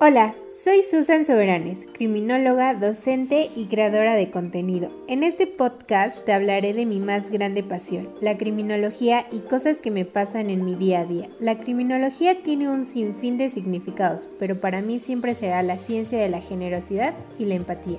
Hola, soy Susan Soberanes, criminóloga, docente y creadora de contenido. En este podcast te hablaré de mi más grande pasión, la criminología y cosas que me pasan en mi día a día. La criminología tiene un sinfín de significados, pero para mí siempre será la ciencia de la generosidad y la empatía.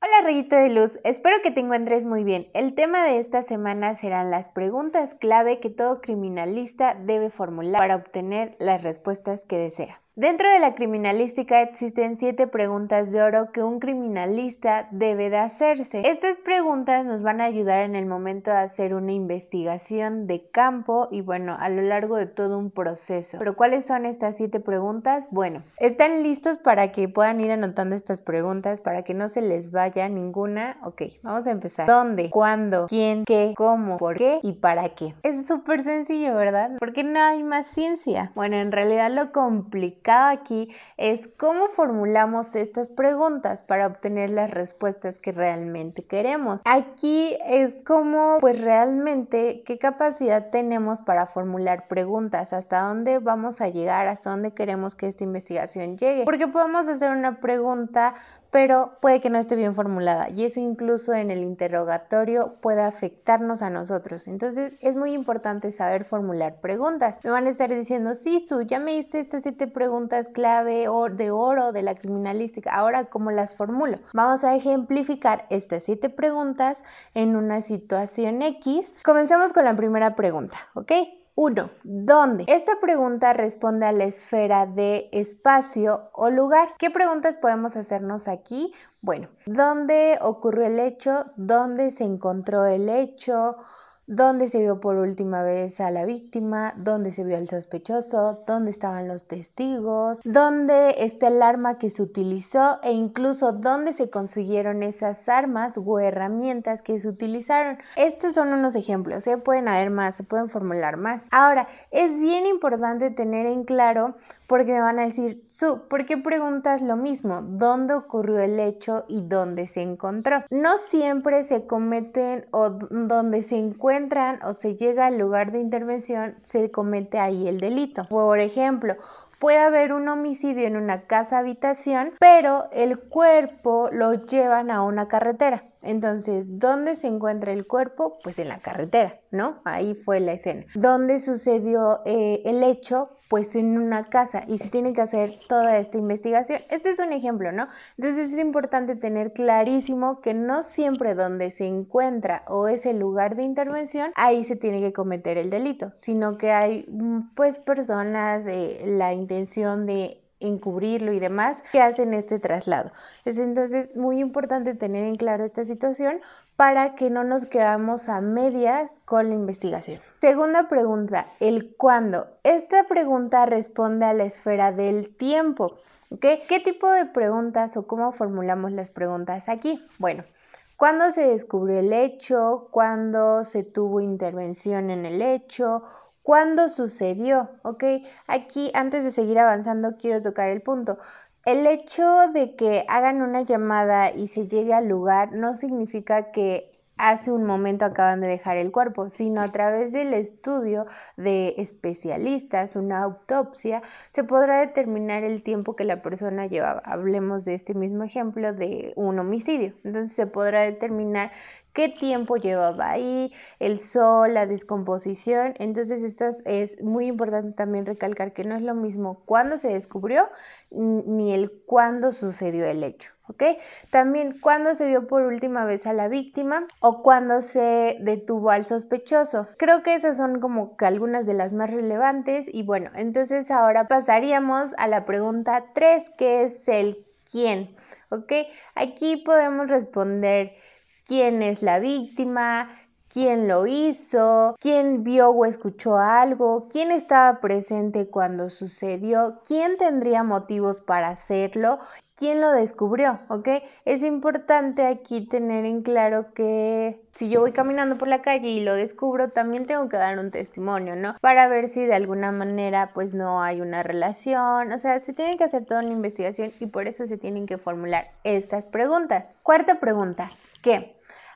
Hola rayito de luz, espero que te encuentres muy bien. El tema de esta semana serán las preguntas clave que todo criminalista debe formular para obtener las respuestas que desea. Dentro de la criminalística existen siete preguntas de oro que un criminalista debe de hacerse. Estas preguntas nos van a ayudar en el momento de hacer una investigación de campo y bueno, a lo largo de todo un proceso. Pero ¿cuáles son estas siete preguntas? Bueno, ¿están listos para que puedan ir anotando estas preguntas para que no se les vaya ninguna? Ok, vamos a empezar. ¿Dónde? ¿Cuándo? ¿Quién? ¿Qué? ¿Cómo? ¿Por qué? ¿Y para qué? Es súper sencillo, ¿verdad? Porque no hay más ciencia. Bueno, en realidad lo complicado aquí es cómo formulamos estas preguntas para obtener las respuestas que realmente queremos. Aquí es como pues realmente qué capacidad tenemos para formular preguntas, hasta dónde vamos a llegar, hasta dónde queremos que esta investigación llegue. Porque podemos hacer una pregunta pero puede que no esté bien formulada y eso incluso en el interrogatorio puede afectarnos a nosotros. Entonces es muy importante saber formular preguntas. Me van a estar diciendo, sí, Su, ya me hice estas siete preguntas clave de oro de la criminalística. Ahora, ¿cómo las formulo? Vamos a ejemplificar estas siete preguntas en una situación X. Comencemos con la primera pregunta, ¿ok? 1. ¿Dónde? Esta pregunta responde a la esfera de espacio o lugar. ¿Qué preguntas podemos hacernos aquí? Bueno, ¿dónde ocurrió el hecho? ¿Dónde se encontró el hecho? Dónde se vio por última vez a la víctima, dónde se vio al sospechoso, dónde estaban los testigos, dónde está el arma que se utilizó e incluso dónde se consiguieron esas armas o herramientas que se utilizaron. Estos son unos ejemplos, ¿eh? pueden haber más, se pueden formular más. Ahora, es bien importante tener en claro porque me van a decir, Su, ¿por qué preguntas lo mismo? ¿Dónde ocurrió el hecho y dónde se encontró? No siempre se cometen o donde se encuentran o se llega al lugar de intervención, se comete ahí el delito. Por ejemplo, puede haber un homicidio en una casa habitación, pero el cuerpo lo llevan a una carretera. Entonces, ¿dónde se encuentra el cuerpo? Pues en la carretera, ¿no? Ahí fue la escena. ¿Dónde sucedió eh, el hecho? Pues en una casa y se tiene que hacer toda esta investigación. Este es un ejemplo, ¿no? Entonces es importante tener clarísimo que no siempre donde se encuentra o es el lugar de intervención, ahí se tiene que cometer el delito, sino que hay mm, pues personas, eh, la intención de encubrirlo y demás que hacen este traslado. Es entonces muy importante tener en claro esta situación para que no nos quedamos a medias con la investigación. Segunda pregunta, el cuándo. Esta pregunta responde a la esfera del tiempo. ¿Qué tipo de preguntas o cómo formulamos las preguntas aquí? Bueno, ¿Cuándo se descubrió el hecho? ¿Cuándo se tuvo intervención en el hecho? ¿Cuándo sucedió? ¿Ok? Aquí, antes de seguir avanzando, quiero tocar el punto. El hecho de que hagan una llamada y se llegue al lugar no significa que hace un momento acaban de dejar el cuerpo, sino a través del estudio de especialistas, una autopsia, se podrá determinar el tiempo que la persona llevaba. Hablemos de este mismo ejemplo de un homicidio. Entonces se podrá determinar qué tiempo llevaba ahí, el sol, la descomposición. Entonces esto es muy importante también recalcar que no es lo mismo cuándo se descubrió ni el cuándo sucedió el hecho. ¿Ok? También cuándo se vio por última vez a la víctima o cuándo se detuvo al sospechoso. Creo que esas son como que algunas de las más relevantes y bueno, entonces ahora pasaríamos a la pregunta 3 que es el quién, ¿ok? Aquí podemos responder quién es la víctima, quién lo hizo, quién vio o escuchó algo, quién estaba presente cuando sucedió, quién tendría motivos para hacerlo, quién lo descubrió, ¿ok? Es importante aquí tener en claro que si yo voy caminando por la calle y lo descubro, también tengo que dar un testimonio, ¿no? Para ver si de alguna manera pues no hay una relación, o sea, se tiene que hacer toda una investigación y por eso se tienen que formular estas preguntas. Cuarta pregunta, ¿qué?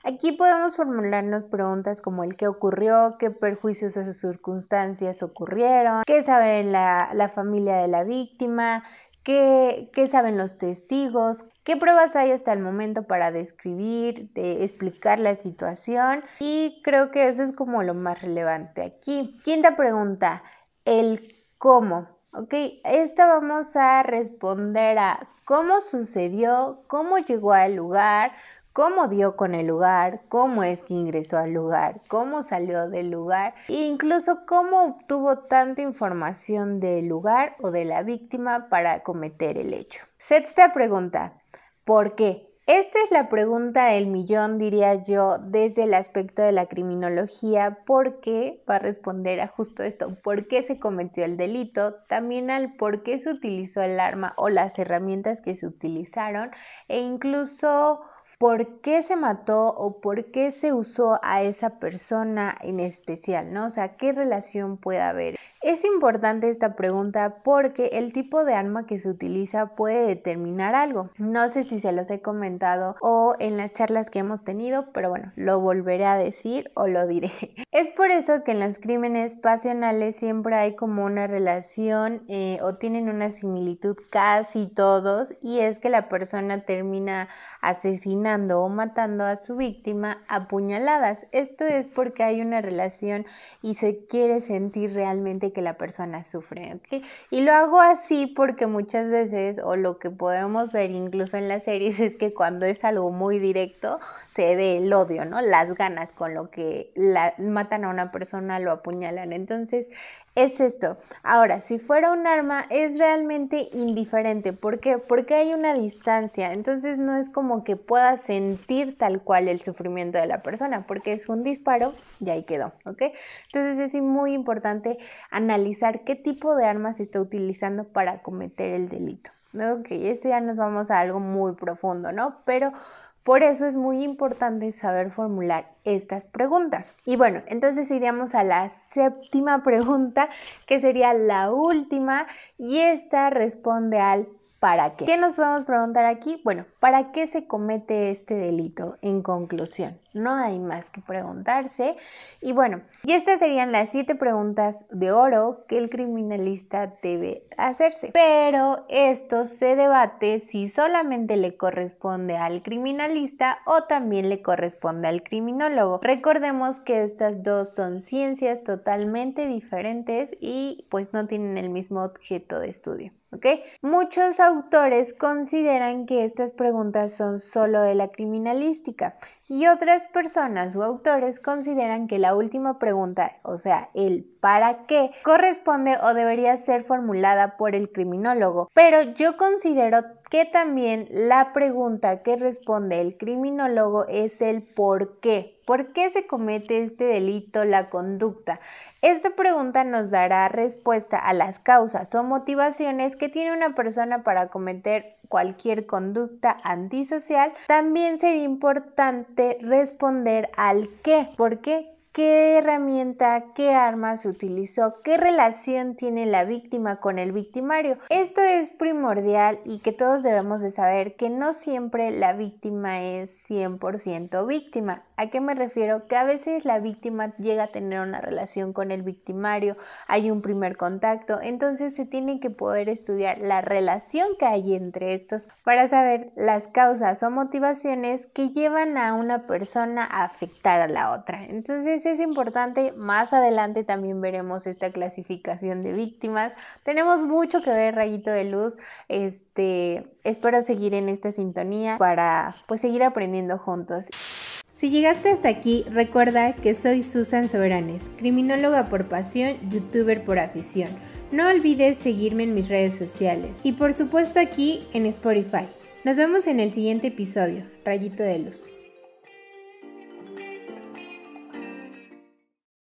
Aquí podemos formularnos preguntas como el qué ocurrió, qué perjuicios o circunstancias ocurrieron, qué sabe la, la familia de la víctima, ¿Qué, ¿Qué, saben los testigos? ¿Qué pruebas hay hasta el momento para describir, de explicar la situación? Y creo que eso es como lo más relevante aquí. Quinta pregunta, el cómo. Ok, esta vamos a responder a cómo sucedió, cómo llegó al lugar, cómo dio con el lugar, cómo es que ingresó al lugar, cómo salió del lugar e incluso cómo obtuvo tanta información del lugar o de la víctima para cometer el hecho. Sexta pregunta, ¿por qué? Esta es la pregunta del millón, diría yo, desde el aspecto de la criminología, porque va a responder a justo esto, ¿por qué se cometió el delito? También al por qué se utilizó el arma o las herramientas que se utilizaron e incluso por qué se mató o por qué se usó a esa persona en especial, ¿no? O sea, ¿qué relación puede haber? Es importante esta pregunta porque el tipo de arma que se utiliza puede determinar algo. No sé si se los he comentado o en las charlas que hemos tenido, pero bueno, lo volveré a decir o lo diré. Es por eso que en los crímenes pasionales siempre hay como una relación eh, o tienen una similitud casi todos y es que la persona termina o matando a su víctima a puñaladas. Esto es porque hay una relación y se quiere sentir realmente que la persona sufre. Y lo hago así porque muchas veces, o lo que podemos ver incluso en las series, es que cuando es algo muy directo, se ve el odio, ¿no? Las ganas con lo que matan a una persona, lo apuñalan. Entonces, es esto. Ahora, si fuera un arma, es realmente indiferente. ¿Por qué? Porque hay una distancia. Entonces no es como que pueda sentir tal cual el sufrimiento de la persona, porque es un disparo y ahí quedó, ¿ok? Entonces es muy importante analizar qué tipo de arma se está utilizando para cometer el delito. Ok, esto ya nos vamos a algo muy profundo, ¿no? Pero por eso es muy importante saber formular estas preguntas. Y bueno, entonces iríamos a la séptima pregunta, que sería la última, y esta responde al ¿Para qué? ¿Qué nos podemos preguntar aquí? Bueno, ¿para qué se comete este delito? En conclusión, no hay más que preguntarse. Y bueno, y estas serían las siete preguntas de oro que el criminalista debe hacerse. Pero esto se debate si solamente le corresponde al criminalista o también le corresponde al criminólogo. Recordemos que estas dos son ciencias totalmente diferentes y pues no tienen el mismo objeto de estudio. Muchos autores consideran que estas preguntas son solo de la criminalística y otras personas o autores consideran que la última pregunta, o sea, el para qué, corresponde o debería ser formulada por el criminólogo. Pero yo considero que también la pregunta que responde el criminólogo es el por qué. ¿Por qué se comete este delito, la conducta? Esta pregunta nos dará respuesta a las causas o motivaciones que tiene una persona para cometer cualquier conducta antisocial. También sería importante responder al qué. ¿Por qué? Qué herramienta, qué arma se utilizó, qué relación tiene la víctima con el victimario. Esto es primordial y que todos debemos de saber que no siempre la víctima es 100% víctima. ¿A qué me refiero? Que a veces la víctima llega a tener una relación con el victimario, hay un primer contacto, entonces se tiene que poder estudiar la relación que hay entre estos para saber las causas o motivaciones que llevan a una persona a afectar a la otra. Entonces es importante. Más adelante también veremos esta clasificación de víctimas. Tenemos mucho que ver, rayito de luz. Este, espero seguir en esta sintonía para pues seguir aprendiendo juntos. Si llegaste hasta aquí, recuerda que soy Susan Soberanes, criminóloga por pasión, youtuber por afición. No olvides seguirme en mis redes sociales y por supuesto aquí en Spotify. Nos vemos en el siguiente episodio, Rayito de Luz.